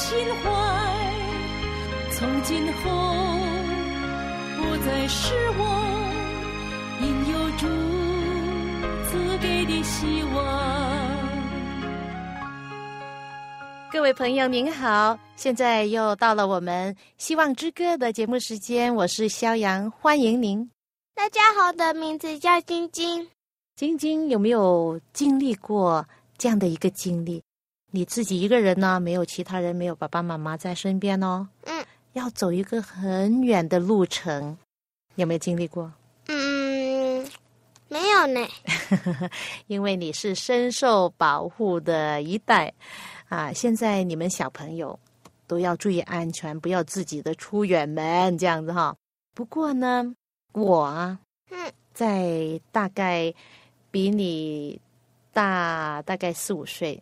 心怀，从今后不再是我应有主赐给的希望。各位朋友您好，现在又到了我们《希望之歌》的节目时间，我是肖阳，欢迎您。大家好，我的名字叫晶晶。晶晶有没有经历过？这样的一个经历，你自己一个人呢，没有其他人，没有爸爸妈妈在身边哦。嗯。要走一个很远的路程，有没有经历过？嗯，没有呢。因为你是深受保护的一代啊！现在你们小朋友都要注意安全，不要自己的出远门这样子哈。不过呢，我啊，嗯，在大概比你。大大概四五岁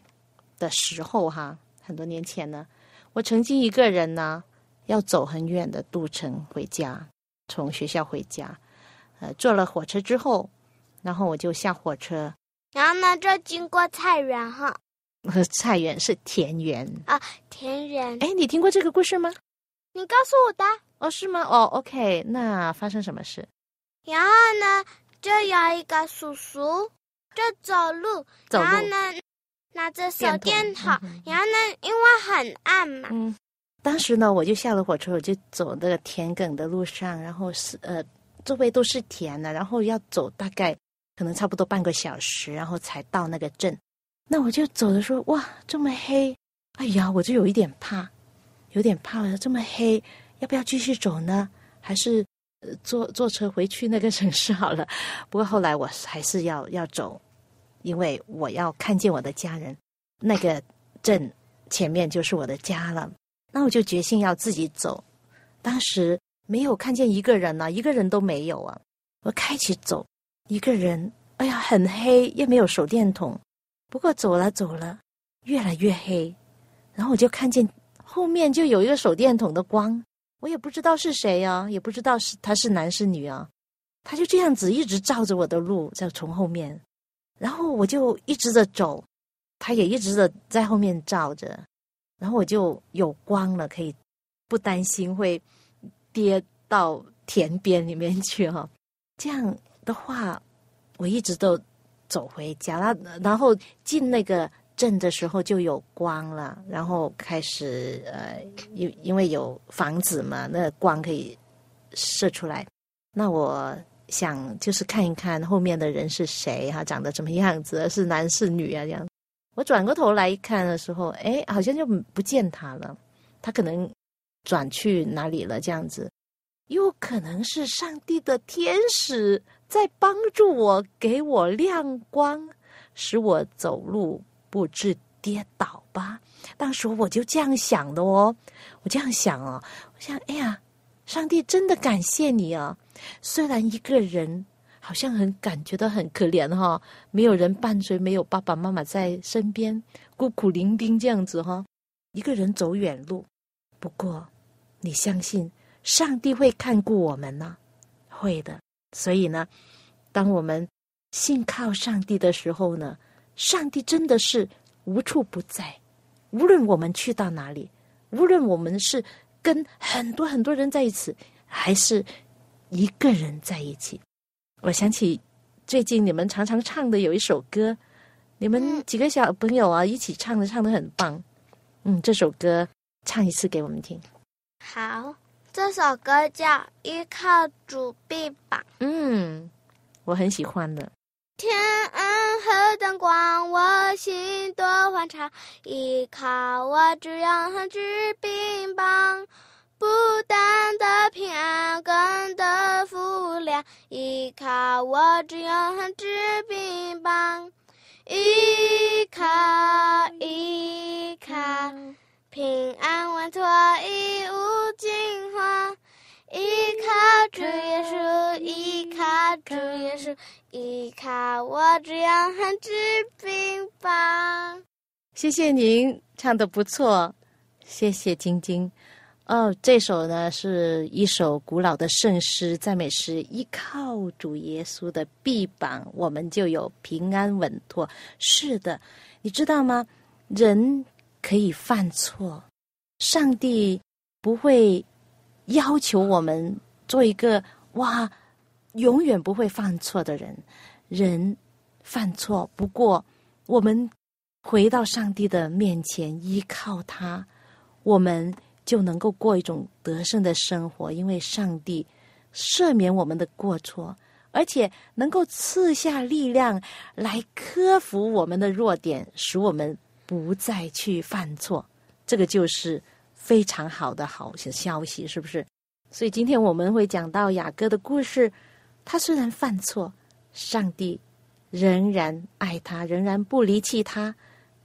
的时候，哈，很多年前呢，我曾经一个人呢，要走很远的路程回家，从学校回家，呃，坐了火车之后，然后我就下火车，然后呢，就经过菜园哈，菜园是田园啊，田园。哎，你听过这个故事吗？你告诉我的。哦，是吗？哦，OK，那发生什么事？然后呢，就有一个叔叔。就走路，然后呢，拿着手电筒，然后呢，因为很暗嘛。嗯，当时呢，我就下了火车，我就走那个田埂的路上，然后是呃，周围都是田的，然后要走大概可能差不多半个小时，然后才到那个镇。那我就走的时候，哇，这么黑，哎呀，我就有一点怕，有点怕了。这么黑，要不要继续走呢？还是坐坐车回去那个城市好了？不过后来我还是要要走。因为我要看见我的家人，那个镇前面就是我的家了，那我就决心要自己走。当时没有看见一个人呢，一个人都没有啊。我开始走，一个人，哎呀，很黑，又没有手电筒。不过走了走了，越来越黑，然后我就看见后面就有一个手电筒的光，我也不知道是谁啊，也不知道是他是男是女啊，他就这样子一直照着我的路，在从后面。然后我就一直的走，他也一直的在后面照着，然后我就有光了，可以不担心会跌到田边里面去哈。这样的话，我一直都走回家了。然后进那个镇的时候就有光了，然后开始呃，因因为有房子嘛，那光可以射出来。那我。想就是看一看后面的人是谁哈，长得什么样子，是男是女啊？这样，我转过头来一看的时候，哎，好像就不见他了，他可能转去哪里了？这样子，有可能是上帝的天使在帮助我，给我亮光，使我走路不致跌倒吧？当时我就这样想的哦，我这样想哦，我想，哎呀，上帝真的感谢你啊！虽然一个人好像很感觉到很可怜哈，没有人伴随，没有爸爸妈妈在身边，孤苦伶仃这样子哈，一个人走远路。不过，你相信上帝会看顾我们呢？会的。所以呢，当我们信靠上帝的时候呢，上帝真的是无处不在。无论我们去到哪里，无论我们是跟很多很多人在一起，还是。一个人在一起，我想起最近你们常常唱的有一首歌，你们几个小朋友啊一起唱的，唱的很棒。嗯，这首歌唱一次给我们听。好，这首歌叫《依靠主臂膀》。嗯，我很喜欢的。天安和灯光，我心多欢畅，依靠我只有恒之冰棒。不单的平安，更的富良，依靠我只有恒之冰棒。依靠依靠，平安稳妥，一无惊慌。依靠主耶稣依靠主耶稣依靠我这样很治病吧谢谢您唱的不错谢谢晶晶。哦这首呢是一首古老的圣诗赞美诗依靠主耶稣的臂膀我们就有平安稳妥。是的你知道吗？人可以犯错上帝不会要求我们做一个哇，永远不会犯错的人。人犯错，不过我们回到上帝的面前，依靠他，我们。就能够过一种得胜的生活，因为上帝赦免我们的过错，而且能够赐下力量来克服我们的弱点，使我们不再去犯错。这个就是非常好的好消息，是不是？所以今天我们会讲到雅各的故事。他虽然犯错，上帝仍然爱他，仍然不离弃他。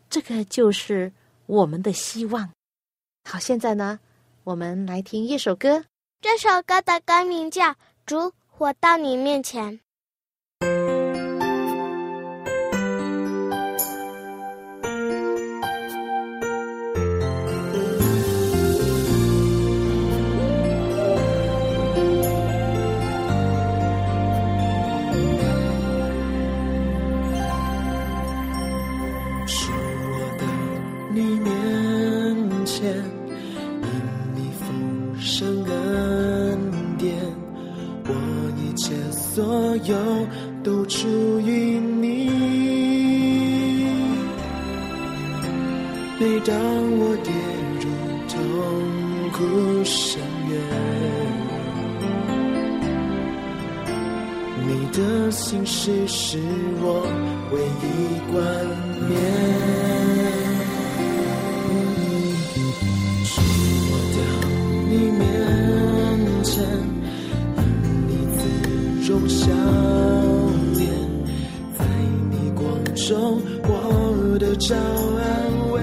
这个就是我们的希望。好，现在呢，我们来听一首歌。这首歌的歌名叫《主，我到你面前》。我唯一冠冕触摸到你面前你自容笑脸在逆光中我都找安慰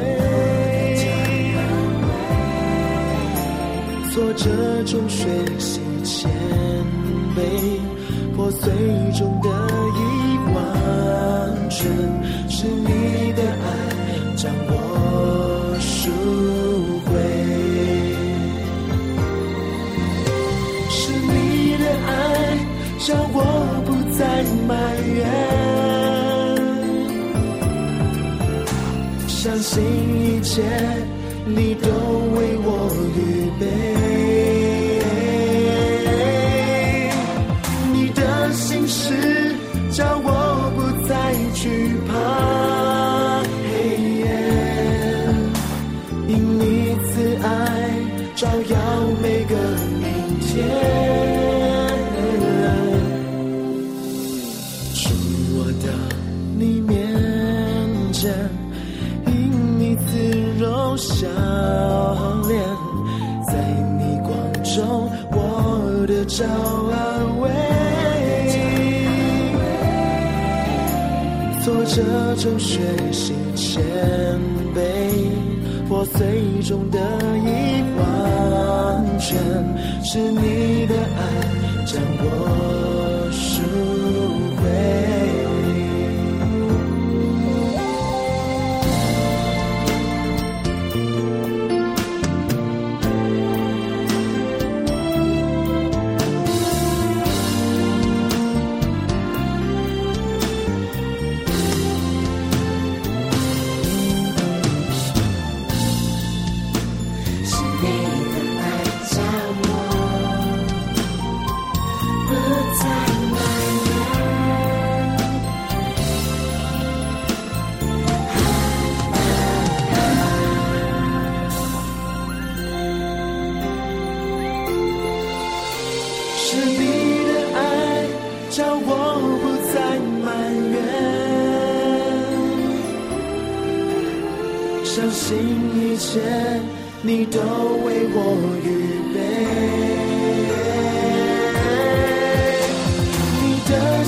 挫折中学习谦卑破碎中的是你的爱将我赎回。是你的爱将我不再埋怨。相信一切你中的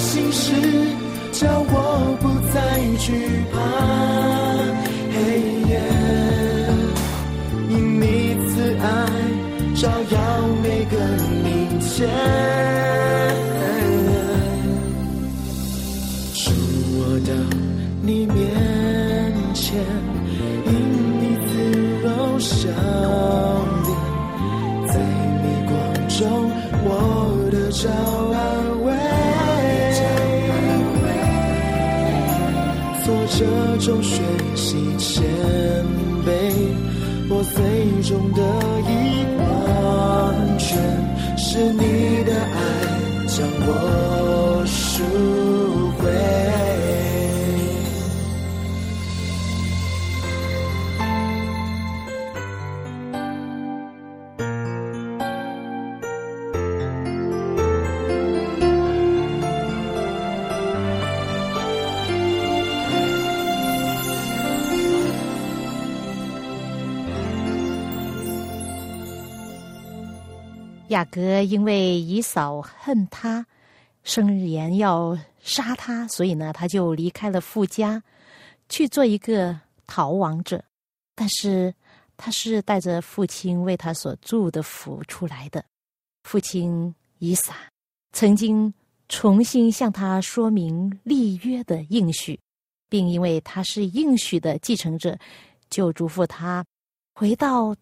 心事，叫我不再惧怕黑夜。因你慈爱，照耀每个明天。中学习谦卑，我最终的一完全，是你的爱将我输雅各因为以嫂恨他，声言要杀他，所以呢，他就离开了富家，去做一个逃亡者。但是他是带着父亲为他所祝的福出来的。父亲以撒曾经重新向他说明立约的应许，并因为他是应许的继承者，就嘱咐他回到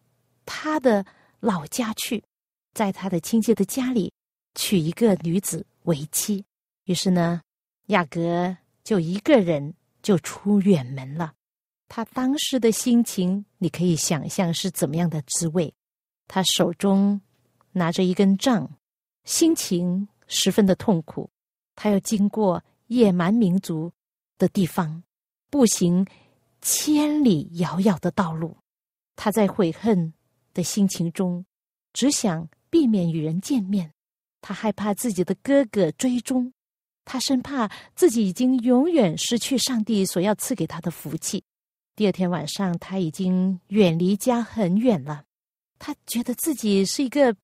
他的老家去。在他的亲戚的家里娶一个女子为妻，于是呢，雅各就一个人就出远门了。他当时的心情，你可以想象是怎么样的滋味。他手中拿着一根杖，心情十分的痛苦。他要经过野蛮民族的地方，步行千里遥遥的道路。他在悔恨的心情中，只想。避免与人见面，他害怕自己的哥哥追踪，他生怕自己已经永远失去上帝所要赐给他的福气。第二天晚上，他已经远离家很远了，他觉得自己是一个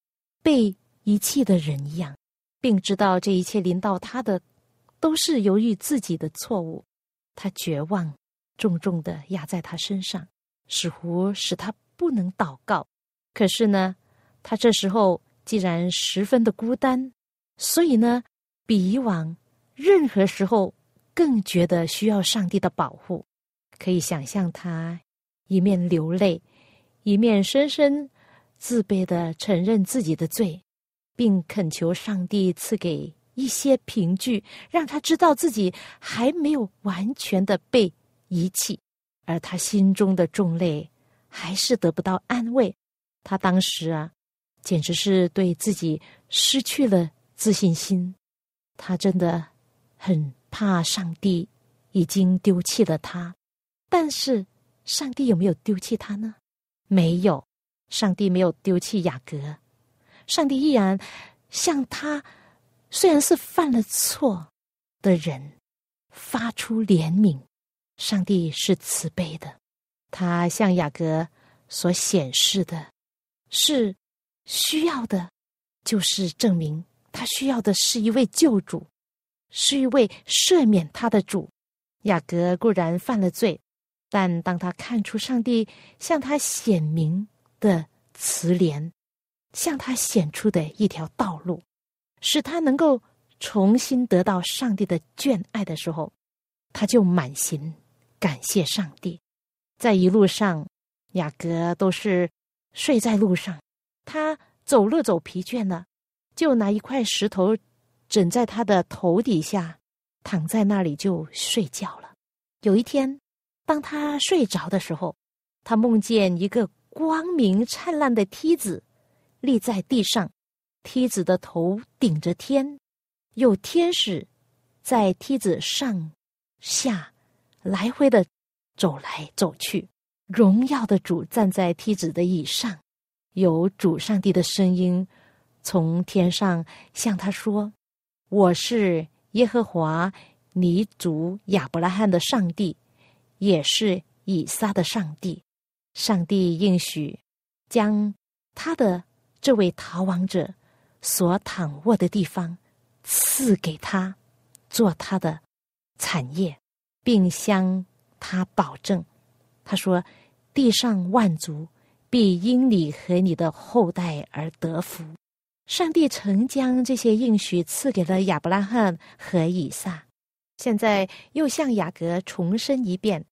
被遗弃的人一样，并知道这一切临到他的都是由于自己的错误。他绝望重重的压在他身上，似乎使他不能祷告。可是呢？他这时候既然十分的孤单，所以呢，比以往任何时候更觉得需要上帝的保护。可以想象他一面流泪，一面深深自卑的承认自己的罪，并恳求上帝赐给一些凭据，让他知道自己还没有完全的被遗弃，而他心中的重泪还是得不到安慰。他当时啊。简直是对自己失去了自信心，他真的很怕上帝已经丢弃了他。但是，上帝有没有丢弃他呢？没有，上帝没有丢弃雅各，上帝依然向他虽然是犯了错的人发出怜悯。上帝是慈悲的，他向雅各所显示的是。需要的，就是证明他需要的是一位救主，是一位赦免他的主。雅各固然犯了罪，但当他看出上帝向他显明的慈怜，向他显出的一条道路，使他能够重新得到上帝的眷爱的时候，他就满心感谢上帝。在一路上，雅各都是睡在路上。他走路走疲倦了，就拿一块石头枕在他的头底下，躺在那里就睡觉了。有一天，当他睡着的时候，他梦见一个光明灿烂的梯子立在地上，梯子的头顶着天，有天使在梯子上下来回的走来走去，荣耀的主站在梯子的椅上。有主上帝的声音从天上向他说：“我是耶和华，你主亚伯拉罕的上帝，也是以撒的上帝。上帝应许将他的这位逃亡者所躺卧的地方赐给他，做他的产业，并向他保证。他说：地上万族。”必因你和你的后代而得福。上帝曾将这些应许赐给了亚伯拉罕和以撒，现在又向雅各重申一遍：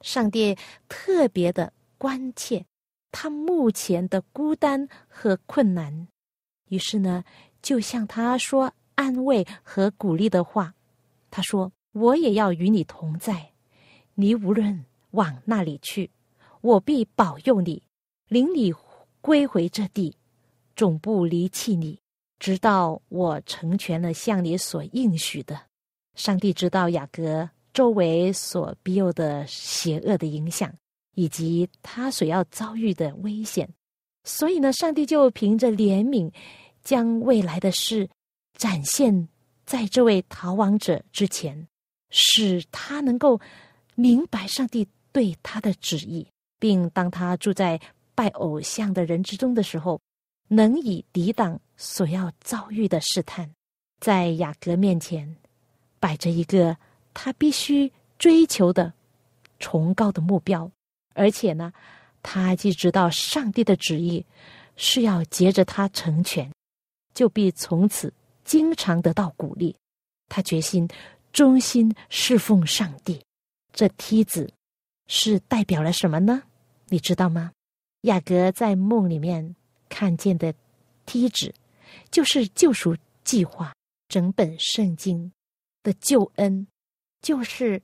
上帝特别的关切他目前的孤单和困难，于是呢，就向他说安慰和鼓励的话。他说：“我也要与你同在，你无论往那里去，我必保佑你，领你归回这地，总不离弃你，直到我成全了向你所应许的。”上帝知道雅各。周围所庇佑的邪恶的影响，以及他所要遭遇的危险，所以呢，上帝就凭着怜悯，将未来的事展现在这位逃亡者之前，使他能够明白上帝对他的旨意，并当他住在拜偶像的人之中的时候，能以抵挡所要遭遇的试探。在雅各面前摆着一个。他必须追求的崇高的目标，而且呢，他既知道上帝的旨意是要接着他成全，就必从此经常得到鼓励。他决心忠心侍奉上帝。这梯子是代表了什么呢？你知道吗？雅各在梦里面看见的梯子，就是救赎计划，整本圣经的救恩。就是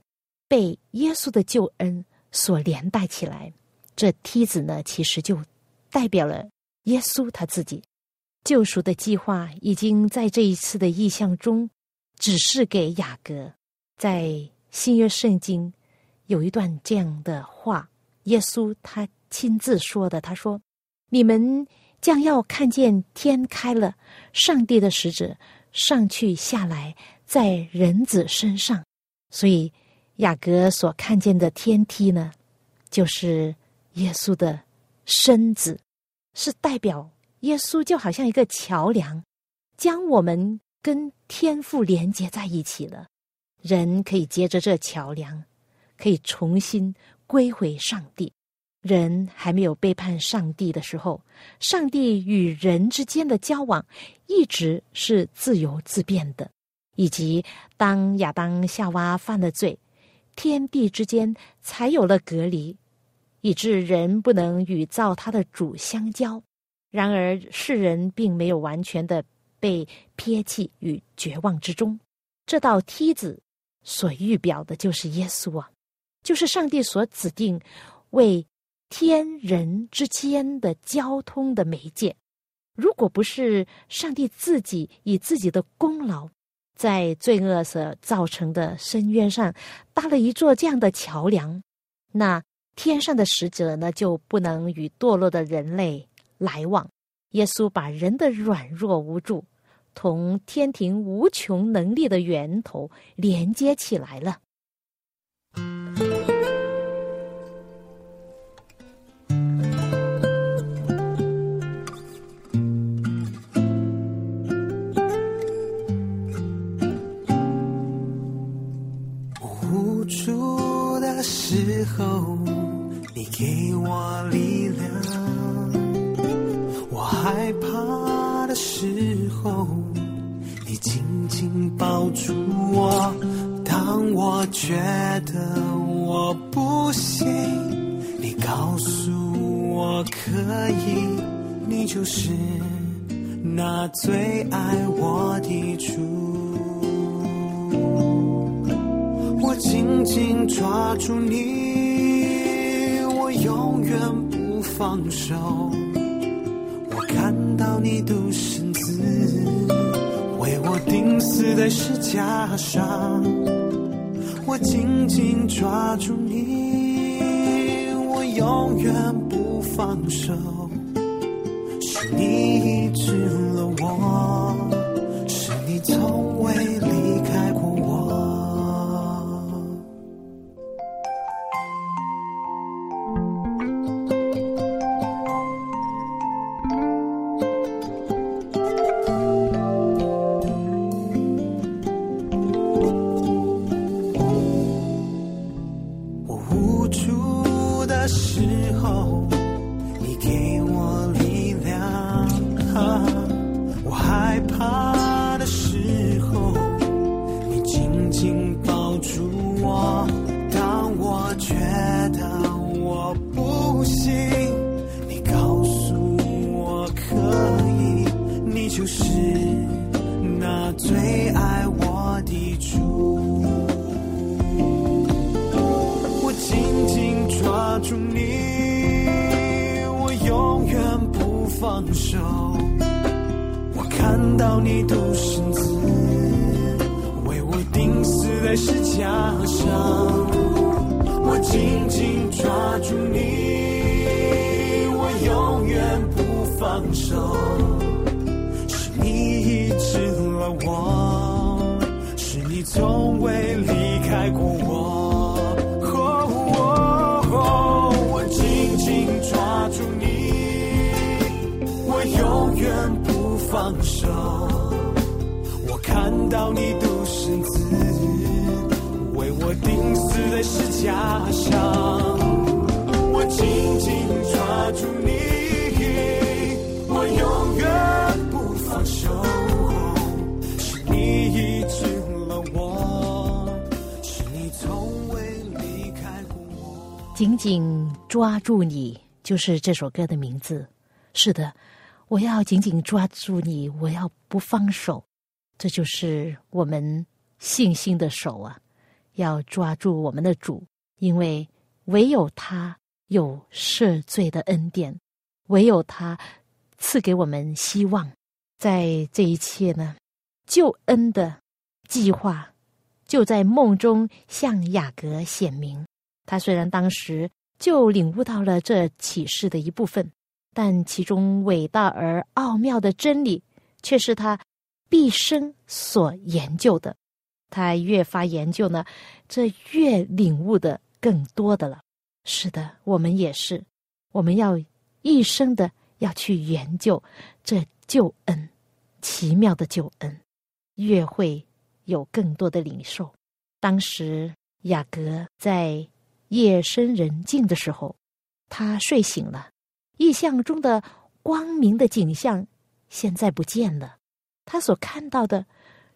被耶稣的救恩所连带起来，这梯子呢，其实就代表了耶稣他自己救赎的计划，已经在这一次的意象中指示给雅各。在新约圣经有一段这样的话，耶稣他亲自说的，他说：“你们将要看见天开了，上帝的使者上去下来，在人子身上。”所以，雅各所看见的天梯呢，就是耶稣的身子，是代表耶稣就好像一个桥梁，将我们跟天父连接在一起了。人可以接着这桥梁，可以重新归回上帝。人还没有背叛上帝的时候，上帝与人之间的交往一直是自由自变的。以及当亚当夏娃犯了罪，天地之间才有了隔离，以致人不能与造他的主相交。然而世人并没有完全的被撇弃与绝望之中。这道梯子所预表的就是耶稣啊，就是上帝所指定为天人之间的交通的媒介。如果不是上帝自己以自己的功劳，在罪恶所造成的深渊上搭了一座这样的桥梁，那天上的使者呢就不能与堕落的人类来往。耶稣把人的软弱无助同天庭无穷能力的源头连接起来了。后，你给我力量。我害怕的时候，你紧紧抱住我。当我觉得我不行，你告诉我可以。你就是那最爱我的主。紧紧抓住你。我永远不放手。我看到你独生子为我钉死在石架上，我紧紧抓住你，我永远不放手。是你医治了我，住你，我永远不放手。是你医治了我，是你从未离开过我。我紧紧抓住你，我永远不放手。我看到你独生子为我钉死在石架上，紧紧抓住你，我永远不放手。是你医治了我，是你从未离开过我。紧紧抓住你，就是这首歌的名字。是的，我要紧紧抓住你，我要不放手。这就是我们信心的手啊！要抓住我们的主，因为唯有他有赦罪的恩典，唯有他赐给我们希望。在这一切呢，救恩的计划就在梦中向雅各显明。他虽然当时就领悟到了这启示的一部分，但其中伟大而奥妙的真理，却是他毕生所研究的。他越发研究呢，这越领悟的更多的了。是的，我们也是，我们要一生的要去研究这救恩，奇妙的救恩，越会有更多的领受。当时雅各在夜深人静的时候，他睡醒了，意象中的光明的景象现在不见了，他所看到的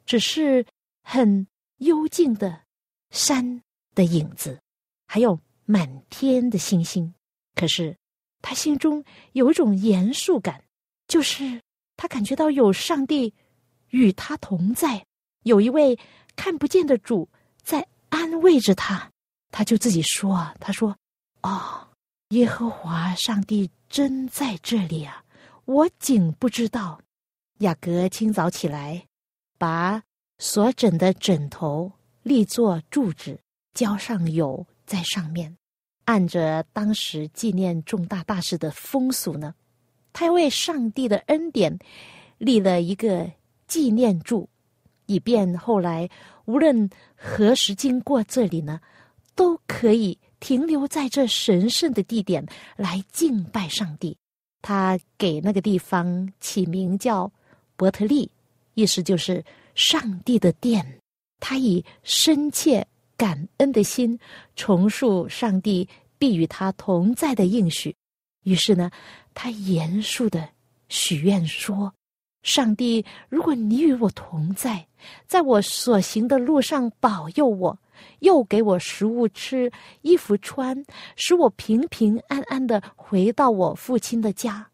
只是很幽静的山的影子，还有满天的星星。可是他心中有一种严肃感，就是他感觉到有上帝与他同在，有一位看不见的主在安慰着他。他就自己说，他说：“哦，耶和华上帝真在这里啊！我竟不知道。”雅各清早起来，把所枕的枕头立作柱子，浇上油在上面，按着当时纪念重大大事的风俗呢，他为上帝的恩典立了一个纪念柱，以便后来无论何时经过这里呢。都可以停留在这神圣的地点来敬拜上帝。他给那个地方起名叫伯特利，意思就是上帝的殿。他以深切感恩的心重述上帝必与他同在的应许。于是呢，他严肃的许愿说：“上帝，如果你与我同在，在我所行的路上保佑我。”又给我食物吃，衣服穿，使我平平安安的回到我父亲的家，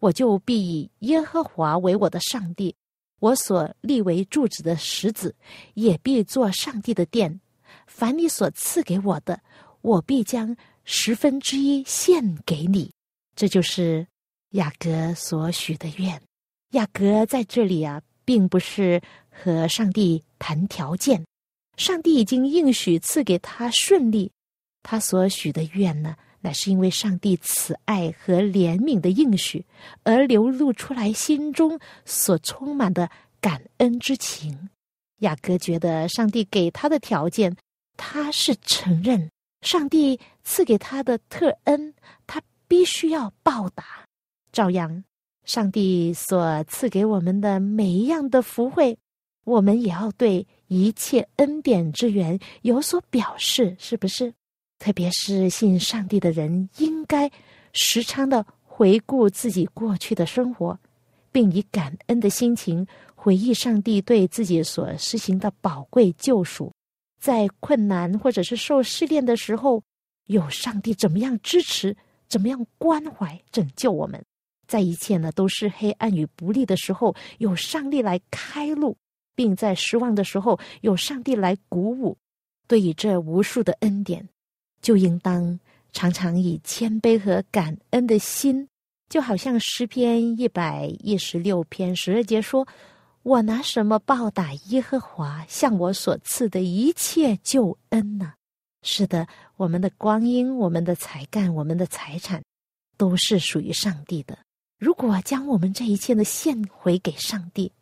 我就必以耶和华为我的上帝，我所立为柱子的石子，也必做上帝的殿。凡你所赐给我的，我必将十分之一献给你。这就是雅各所许的愿。雅各在这里啊，并不是和上帝谈条件。上帝已经应许赐给他顺利，他所许的愿呢，乃是因为上帝慈爱和怜悯的应许而流露出来心中所充满的感恩之情。雅各觉得上帝给他的条件，他是承认上帝赐给他的特恩，他必须要报答。照样，上帝所赐给我们的每一样的福惠，我们也要对。一切恩典之源有所表示，是不是？特别是信上帝的人，应该时常的回顾自己过去的生活，并以感恩的心情回忆上帝对自己所施行的宝贵救赎。在困难或者是受试炼的时候，有上帝怎么样支持，怎么样关怀拯救我们。在一切呢都是黑暗与不利的时候，有上帝来开路，并在失望的时候，有上帝来鼓舞。对于这无数的恩典，就应当常常以谦卑和感恩的心，就好像诗篇一百一十六篇十二节说：“我拿什么报答耶和华向我所赐的一切救恩呢？”是的，我们的光阴、我们的才干、我们的财产，都是属于上帝的。如果将我们这一切的献回给上帝，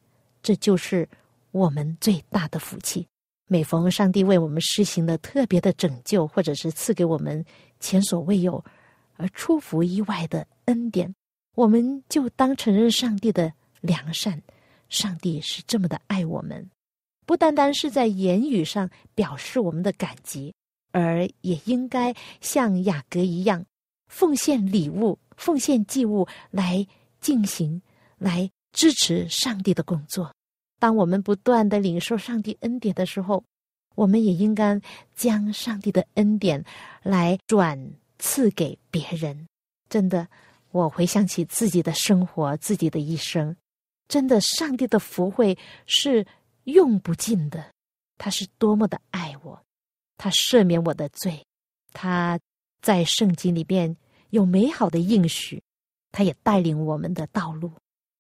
这就是我们最大的福气。每逢上帝为我们施行的特别的拯救，或者是赐给我们前所未有而出乎意外的恩典，我们就当承认上帝的良善。上帝是这么的爱我们，不单单是在言语上表示我们的感激，而也应该像雅各一样，奉献礼物、奉献祭物来进行，来支持上帝的工作。当我们不断的领受上帝恩典的时候，我们也应该将上帝的恩典来转赐给别人。真的，我回想起自己的生活，自己的一生，真的，上帝的福惠是用不尽的。他是多么的爱我，他赦免我的罪，他在圣经里边有美好的应许，他也带领我们的道路，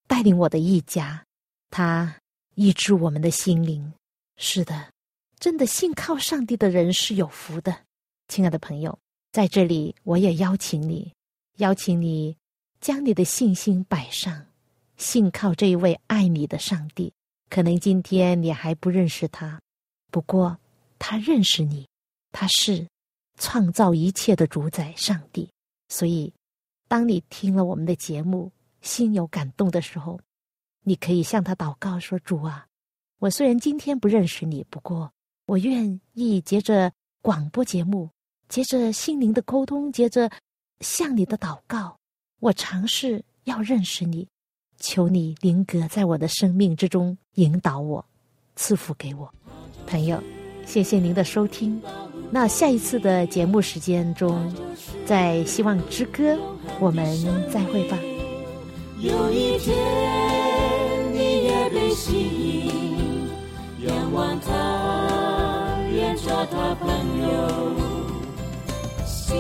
带领我的一家，他。医治我们的心灵，是的，真的信靠上帝的人是有福的。亲爱的朋友，在这里我也邀请你，邀请你将你的信心摆上，信靠这一位爱你的上帝。可能今天你还不认识他，不过他认识你，他是创造一切的主宰上帝。所以，当你听了我们的节目，心有感动的时候。你可以向他祷告说：“主啊，我虽然今天不认识你，不过我愿意接着广播节目，接着心灵的沟通，接着向你的祷告，我尝试要认识你。求你灵格在我的生命之中引导我，赐福给我，朋友。谢谢您的收听。那下一次的节目时间中，在希望之歌，我们再会吧。有一天。”你也被吸引，仰望他，愿做他朋友。心